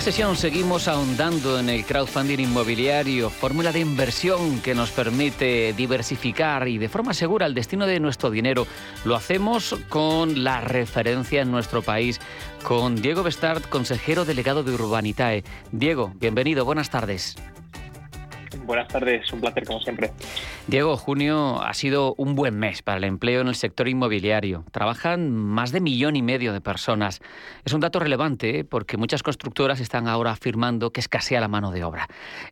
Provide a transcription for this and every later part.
Sesión seguimos ahondando en el crowdfunding inmobiliario, fórmula de inversión que nos permite diversificar y de forma segura el destino de nuestro dinero. Lo hacemos con la referencia en nuestro país, con Diego Bestard, consejero delegado de Urbanitae. Diego, bienvenido, buenas tardes. Buenas tardes, un placer como siempre. Diego, junio ha sido un buen mes para el empleo en el sector inmobiliario. Trabajan más de millón y medio de personas. Es un dato relevante ¿eh? porque muchas constructoras están ahora afirmando que escasea la mano de obra.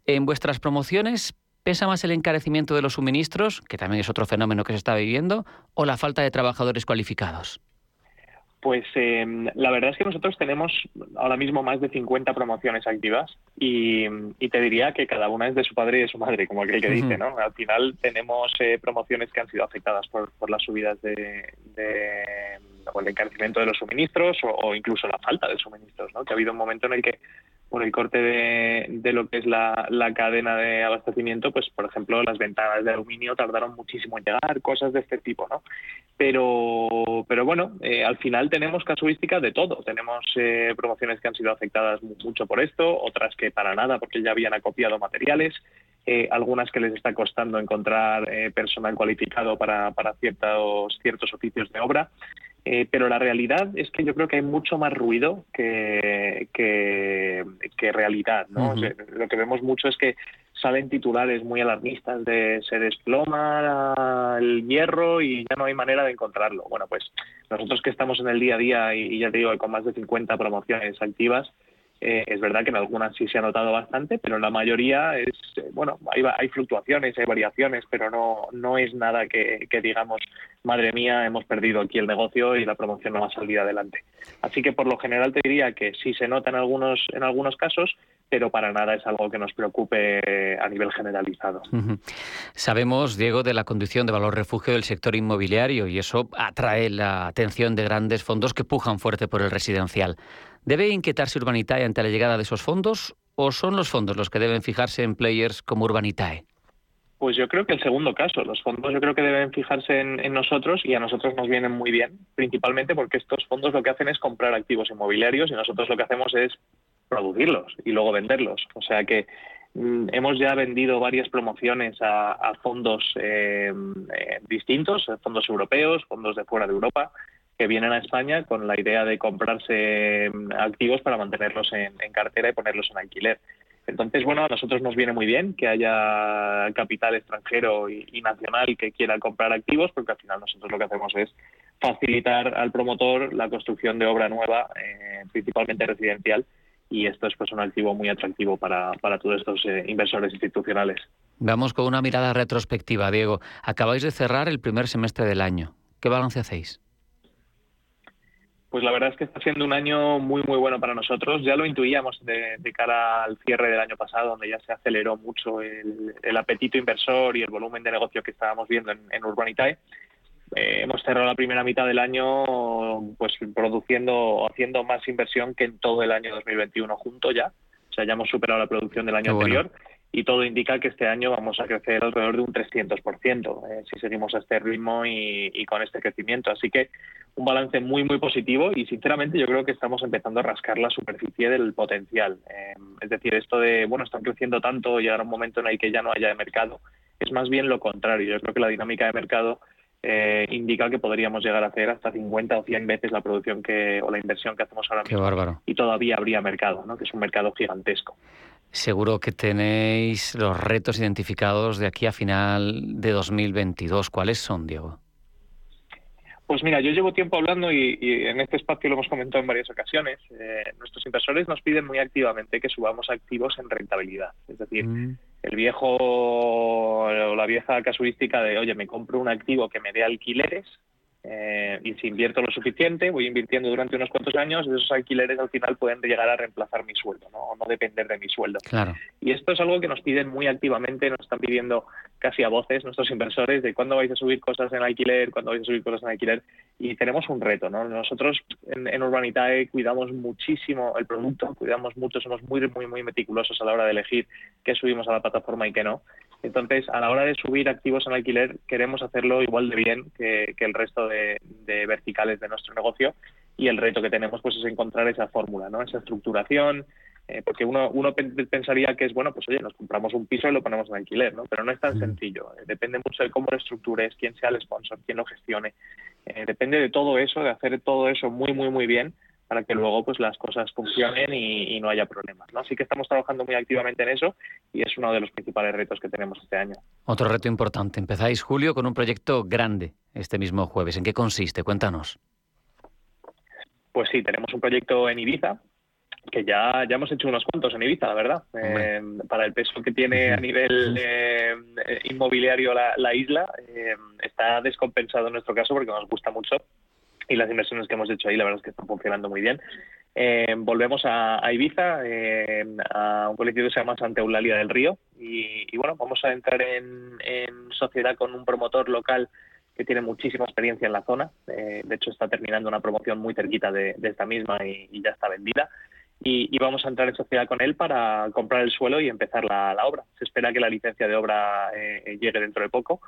En vuestras promociones, ¿pesa más el encarecimiento de los suministros, que también es otro fenómeno que se está viviendo, o la falta de trabajadores cualificados? Pues em, la verdad es que nosotros tenemos ahora mismo más de 50 promociones activas y, te diría que cada una es de su padre y de su madre, como aquel que dice, ¿no? Al final tenemos eh, promociones que han sido afectadas por, las subidas de, o el encarecimiento de los suministros o, incluso la falta de suministros, ¿no? Que ha habido un momento en el que por el corte de, lo que es la, cadena de abastecimiento, pues por ejemplo las ventanas de aluminio tardaron muchísimo en llegar, cosas de este tipo, ¿no? Pero, pero bueno, eh, al final tenemos casuísticas de todo. Tenemos eh, promociones que han sido afectadas mucho por esto, otras que para nada porque ya habían acopiado materiales, eh, algunas que les está costando encontrar personal cualificado para, para ciertos, ciertos oficios de obra. Eh, pero la realidad es que yo creo que hay mucho más ruido que, que, realidad. ¿no? lo que vemos mucho es que salen titulares muy alarmistas de se desploma el hierro y ya no hay manera de encontrarlo. Bueno, pues nosotros que estamos en el día a día y, y ya te digo, con más de 50 promociones activas, eh, es verdad que en algunas sí se ha notado bastante, pero en la mayoría es, eh, bueno, hay, hay, fluctuaciones, hay variaciones, pero no, no es nada que, digamos, madre mía, hemos perdido aquí el negocio y la promoción no va a salir adelante. Así que por lo general te diría que sí se nota en algunos, en algunos casos, pero para nada es algo que nos preocupe a nivel generalizado. Sabemos, Diego, de la condición de valor refugio del sector inmobiliario y eso atrae la atención de grandes fondos que pujan fuerte por el residencial. ¿Debe inquietarse Urbanitae ante la llegada de esos fondos o son los fondos los que deben fijarse en players como Urbanitae? Pues yo creo que el segundo caso. Los fondos yo creo que deben fijarse en, nosotros y a nosotros nos vienen muy bien, principalmente porque estos fondos lo que hacen es comprar activos inmobiliarios y nosotros lo que hacemos es producirlos y luego venderlos. O sea que mm, hemos ya vendido varias promociones a, fondos eh, eh, distintos, fondos europeos, fondos de fuera de Europa, que vienen a España con la idea de comprarse mm, activos para mantenerlos en, cartera y ponerlos en alquiler. Entonces, bueno, a nosotros nos viene muy bien que haya capital extranjero y, nacional que quiera comprar activos, porque al final nosotros lo que hacemos es facilitar al promotor la construcción de obra nueva, eh, principalmente residencial, y esto es pues un activo muy atractivo para, todos estos eh, inversores institucionales. Vamos con una mirada retrospectiva, Diego. Acabáis de cerrar el primer semestre del año. ¿Qué balance hacéis? Pues la verdad es que está siendo un año muy, muy bueno para nosotros. Ya lo intuíamos de, cara al cierre del año pasado, donde ya se aceleró mucho el, apetito inversor y el volumen de negocio que estábamos viendo en, en Urbanitae. Eh, hemos cerrado la primera mitad del año pues produciendo o haciendo más inversión que en todo el año 2021 junto ya. O sea, ya hemos superado la producción del año anterior y todo indica que este año vamos a crecer alrededor de un 300% eh, si seguimos a este ritmo y, con este crecimiento. Así que un balance muy, muy positivo y sinceramente yo creo que estamos empezando a rascar la superficie del potencial. Eh, es decir, esto de, bueno, están creciendo tanto y ahora un momento en el que ya no haya de mercado, es más bien lo contrario. Yo creo que la dinámica de mercado eh, indica que podríamos llegar a hacer hasta 50 o 100 veces la producción que o la inversión que hacemos ahora Qué Bárbaro. Y todavía habría mercado, ¿no? que es un mercado gigantesco. Seguro que tenéis los retos identificados de aquí a final de 2022. ¿Cuáles son, Diego? Pues mira, yo llevo tiempo hablando y, en este espacio lo hemos comentado en varias ocasiones. Eh, nuestros inversores nos piden muy activamente que subamos activos en rentabilidad. Es decir, mm. el viejo o la vieja casuística de, oye, me compro un activo que me dé alquileres y si invierto lo suficiente, voy invirtiendo durante unos cuantos años, esos alquileres al final pueden llegar a reemplazar mi sueldo, ¿no? O no depender de mi sueldo. Claro. Y esto es algo que nos piden muy activamente, nos están pidiendo casi a voces nuestros inversores de cuándo vais a subir cosas en alquiler, cuándo vais a subir cosas en alquiler. Y tenemos un reto, ¿no? Nosotros en, en Urbanitae cuidamos muchísimo el producto, cuidamos mucho, somos muy, muy, muy meticulosos a la hora de elegir qué subimos a la plataforma y qué no. Entonces, a la hora de subir activos en alquiler, queremos hacerlo igual de bien que, el resto de, verticales de nuestro negocio y el reto que tenemos pues es encontrar esa fórmula, ¿no? esa estructuración, eh, porque uno, uno pensaría que es, bueno, pues oye, nos compramos un piso y lo ponemos en alquiler, ¿no? pero no es tan sencillo. Eh, depende mucho de cómo lo estructures, quién sea el sponsor, quién lo gestione. Eh, depende de todo eso, de hacer todo eso muy, muy, muy bien para que luego pues las cosas funcionen y, no haya problemas. ¿no? Así que estamos trabajando muy activamente en eso y es uno de los principales retos que tenemos este año. Otro reto importante. Empezáis, Julio, con un proyecto grande este mismo jueves. ¿En qué consiste? Cuéntanos. Pues sí, tenemos un proyecto en Ibiza, que ya, ya hemos hecho unos cuantos en Ibiza, la verdad. Eh, para el peso que tiene a nivel eh, inmobiliario la, isla, eh, está descompensado en nuestro caso porque nos gusta mucho y las inversiones que hemos hecho ahí la verdad es que están funcionando muy bien. Eh, volvemos a, Ibiza, eh, a un colectivo que se llama Santa Eulalia del Río y, bueno, vamos a entrar en, sociedad con un promotor local que tiene muchísima experiencia en la zona. Eh, de hecho, está terminando una promoción muy cerquita de, esta misma y, ya está vendida. Y, vamos a entrar en sociedad con él para comprar el suelo y empezar la, obra. Se espera que la licencia de obra llegue dentro de poco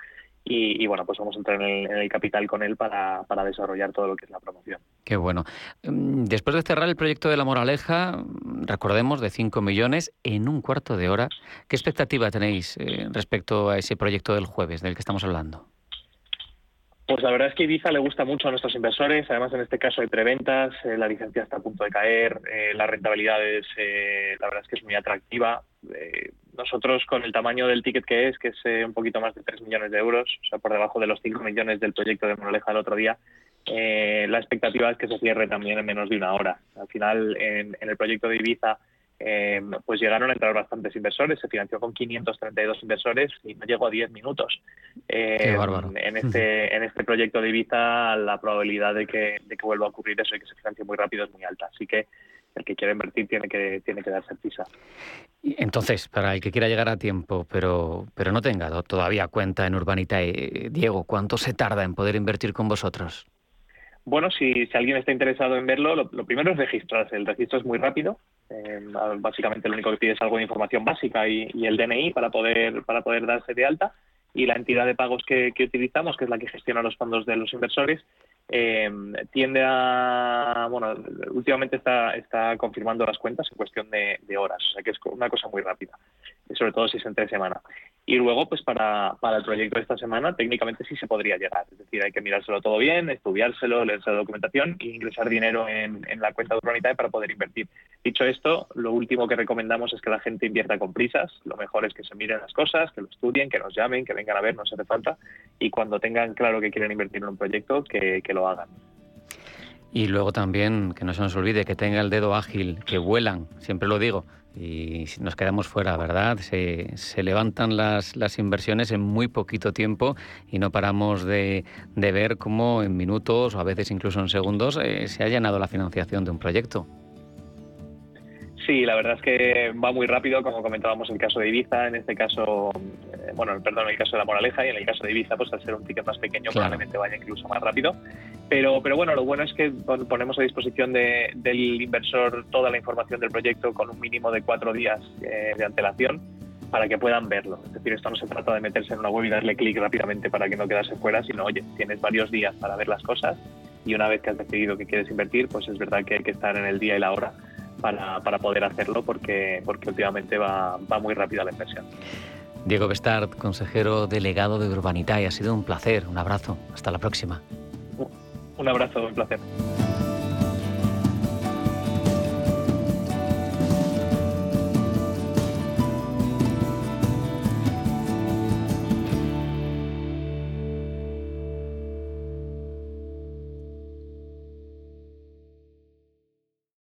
y, bueno, pues vamos a entrar en el, capital con él para, para, desarrollar todo lo que es la promoción. Qué bueno. Mm, después de cerrar el proyecto de La Moraleja, recordemos, de 5 millones en un cuarto de hora, ¿qué expectativa tenéis eh, respecto a ese proyecto del jueves del que estamos hablando? Pues la verdad es que Ibiza le gusta mucho a nuestros inversores, además en este caso hay preventas, eh, la licencia está a punto de caer, eh, la rentabilidad es, la verdad es que es muy atractiva nosotros con el tamaño del ticket que es, que es eh, un poquito más de 3 millones de euros, o sea, por debajo de los 5 millones del proyecto de Moraleja el otro día, eh, la expectativa es que se cierre también en menos de una hora. Al final, en, el proyecto de Ibiza, eh, pues llegaron a entrar bastantes inversores, se financió con 532 inversores y no llegó a 10 minutos. en, este, en este proyecto de Ibiza la probabilidad de que, de que vuelva a ocurrir eso y que se financie muy rápido es muy alta. Así que el que quiere invertir tiene que, tiene que darse prisa. Entonces, para el que quiera llegar a tiempo, pero, pero no tenga todavía cuenta en Urbanita, eh, Diego, ¿cuánto se tarda en poder invertir con vosotros? Bueno, si, si alguien está interesado en verlo, lo, primero es registrarse. El registro es muy rápido. Eh, básicamente lo único que pide es algo de información básica y, el DNI para poder, para poder darse de alta. Y la entidad de pagos que, que utilizamos, que es la que gestiona los fondos de los inversores, eh, tiende a, bueno, últimamente está, está confirmando las cuentas en cuestión de, horas, o sea que es una cosa muy rápida, sobre todo si es entre semana. Y luego, pues para, para el proyecto de esta semana, técnicamente sí se podría llegar, es decir, hay que mirárselo todo bien, estudiárselo, leerse la documentación e ingresar dinero en, en la cuenta de Urbanitae para poder invertir. Dicho esto, lo último que recomendamos es que la gente invierta con prisas, lo mejor es que se miren las cosas, que lo estudien, que nos llamen, que vengan a ver, no se hace falta, y cuando tengan claro que quieren invertir en un proyecto, que, que lo hagan. Y luego también, que no se nos olvide, que tenga el dedo ágil, que vuelan, siempre lo digo, y nos quedamos fuera, ¿verdad? Se, levantan las, las, inversiones en muy poquito tiempo y no paramos de, de, ver cómo en minutos o a veces incluso en segundos eh, se ha llenado la financiación de un proyecto. Sí, la verdad es que va muy rápido, como comentábamos en el caso de Ibiza, en este caso, eh, bueno, perdón, en el caso de la Moraleja y en el caso de Ibiza, pues al ser un ticket más pequeño probablemente vaya incluso más rápido. Pero, pero bueno, lo bueno es que ponemos a disposición del inversor toda la información del proyecto con un mínimo de cuatro días eh, de antelación para que puedan verlo. Es decir, esto no se trata de meterse en una web y darle clic rápidamente para que no quedase fuera, sino, oye, tienes varios días para ver las cosas y una vez que has decidido que quieres invertir, pues es verdad que hay que estar en el día y la hora para, para poder hacerlo porque, porque últimamente va, va muy rápida la inversión. Diego Bestard, consejero delegado de Urbanitae, ha sido un placer, un abrazo, hasta la próxima. Un abrazo, un placer.